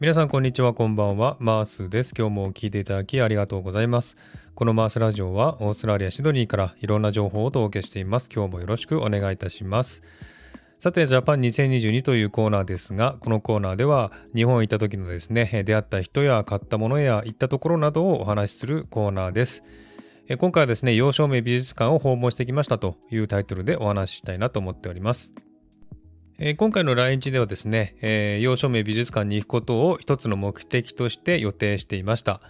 皆さんこんにちはこんばんは。マースです。今日も聞いていただきありがとうございます。このマースラジオはオーストラリアシドニーからいろんな情報をお届けしています。今日もよろしくお願いいたします。さてジャパン2022というコーナーですがこのコーナーでは日本へ行った時のですね出会った人や買ったものや行ったところなどをお話しするコーナーです。今回はですね、幼少名美術館を訪問してきましたというタイトルでお話ししたいなと思っております。今回の来日ではですね、えー、幼少名美術館に行くことを一つの目的として予定していました。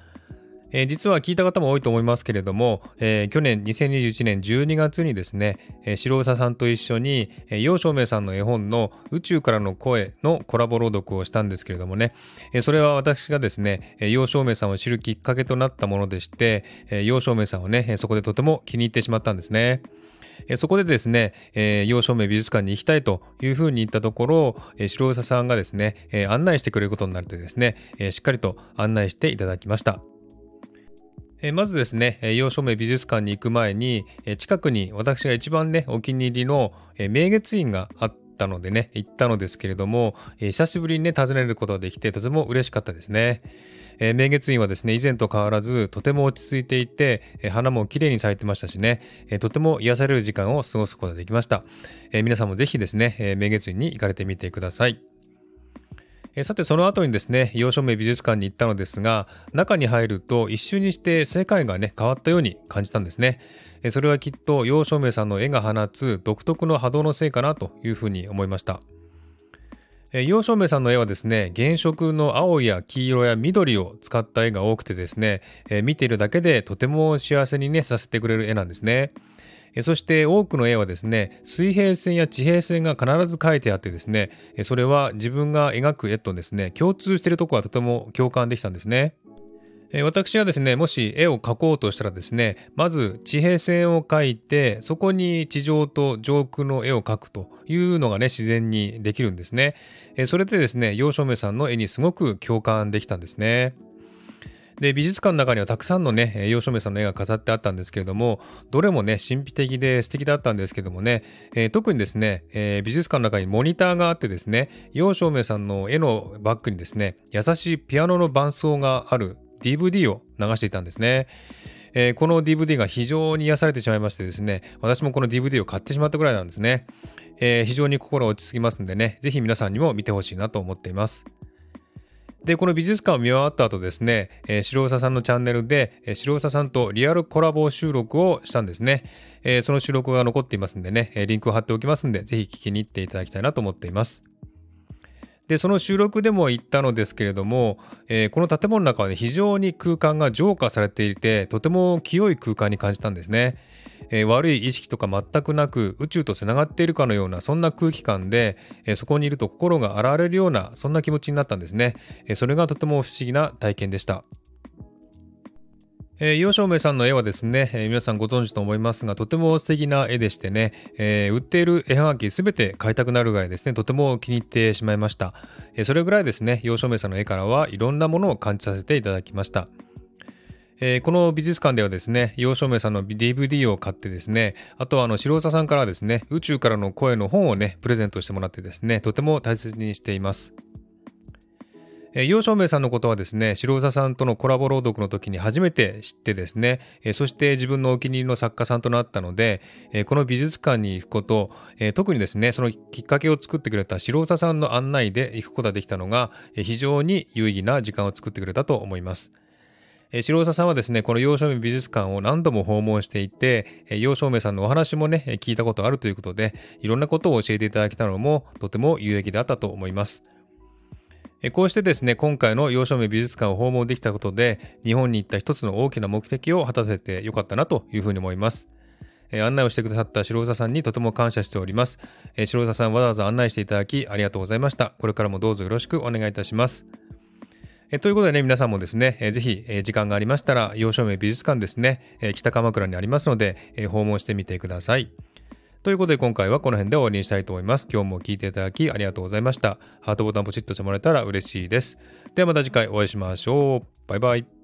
えー、実は聞いた方も多いと思いますけれども、え、去年2021年12月にですね、えー、白佐さんと一緒に、えー、楊照明さんの絵本の宇宙からの声のコラボ朗読をしたんですけれどもね、え、それは私がですね、楊照明さんを知るきっかけとなったものでして、えー、楊照明さんをね、そこでとても気に入ってしまったんですね。えそこでですね、えー、幼少名美術館に行きたいというふうに言ったところ、えー、白佐さんがですね、え、案内してくれることになってですね、え、しっかりと案内していただきました。えまずですね、幼少名美術館に行く前に、え近くに私が一番ね、お気に入りの、え明月院があったのでね、行ったのですけれども、え久しぶりにね、訪ねることができて、とても嬉しかったですね。えー、明月院はですね、以前と変わらず、とても落ち着いていて、えー、花も綺麗に咲いてましたしね、えー、とても癒される時間を過ごすことができました。え皆さんもぜひですね、え明月院に行かれてみてください。えさてその後にですね、洋書名美術館に行ったのですが、中に入ると一瞬にして世界がね、変わったように感じたんですね。えそれはきっと洋書名さんの絵が放つ独特の波動のせいかなというふうに思いました。え陽照明さんの絵はですね、原色の青や黄色や緑を使った絵が多くてですね、え見ているだけでとても幸せにね、させてくれる絵なんですね。そして多くの絵はですね、水平線や地平線が必ず描いてあってですね、それは自分が描く絵とですね、共通しているところはとても共感できたんですね。私がですね、もし絵を描こうとしたらですね、まず地平線を描いて、そこに地上と上空の絵を描くというのがね、自然にできるんですね。それでですね、楊照明さんの絵にすごく共感できたんですね。で美術館の中にはたくさんのね楊照明さんの絵が飾ってあったんですけれどもどれもね神秘的で素敵だったんですけどもね、えー、特にですね、えー、美術館の中にモニターがあってですね楊照明さんの絵のバックにですね優しいピアノの伴奏がある DVD を流していたんですね。えー、この DVD が非常に癒されてしまいましてですね、私もこの DVD を買ってしまったぐらいなんですね。えー、非常に心落ち着きますんでね、ぜひ皆さんにも見てほしいなと思っています。で、この美術館を見終わった後ですね、えー、白佐さんのチャンネルで、えー、白佐さんとリアルコラボ収録をしたんですね。えー、その収録が残っていますんでね、えリンクを貼っておきますんで、ぜひ聞きに行っていただきたいなと思っています。で、その収録でも言ったのですけれども、えー、この建物の中は、ね、非常に空間が浄化されていて、とても清い空間に感じたんですね。えー、悪い意識とか全くなく宇宙とつながっているかのようなそんな空気感で、えー、そこにいると心が洗われるようなそんな気持ちになったんですね、えそれがとても不思議な体験でした。えー、洋照明さんの絵はですね、えー、皆さんご存知と思いますが、とても素敵な絵でしてね、えー、売っている絵はがきすべて買いたくなるぐらいですね、とても気に入ってしまいました。えー、それぐらいですね、洋照明さんの絵からはいろんなものを感じさせていただきました。えー、この美術館ではですね、洋照明さんの DVD を買ってですね、あとはあの白佐さんからですね、宇宙からの声の本をね、プレゼントしてもらってですね、とても大切にしています。えー、楊照明さんのことはですね、白座さんとのコラボ朗読の時に初めて知ってですね、えー、そして自分のお気に入りの作家さんとなったので、えー、この美術館に行くこと、え特にですね、そのきっかけを作ってくれた白座さんの案内で行くことができたのが、え非常に有意義な時間を作ってくれたと思います。え白佐さんはですね、この洋照明美術館を何度も訪問していて、洋照明さんのお話もね、聞いたことあるということで、いろんなことを教えていただけたのもとても有益だったと思います。こうしてですね、今回の洋照明美術館を訪問できたことで、日本に行った一つの大きな目的を果たせてよかったなというふうに思います。案内をしてくださった白座さんにとても感謝しております。白座さんわざわざ案内していただきありがとうございました。これからもどうぞよろしくお願いいたします。ということでね、皆さんもですね、ぜひ時間がありましたら、洋照明美術館ですね、北鎌倉にありますので、訪問してみてください。ということで今回はこの辺で終わりにしたいと思います。今日も聴いていただきありがとうございました。ハートボタンポチッとしてもらえたら嬉しいです。ではまた次回お会いしましょう。バイバイ。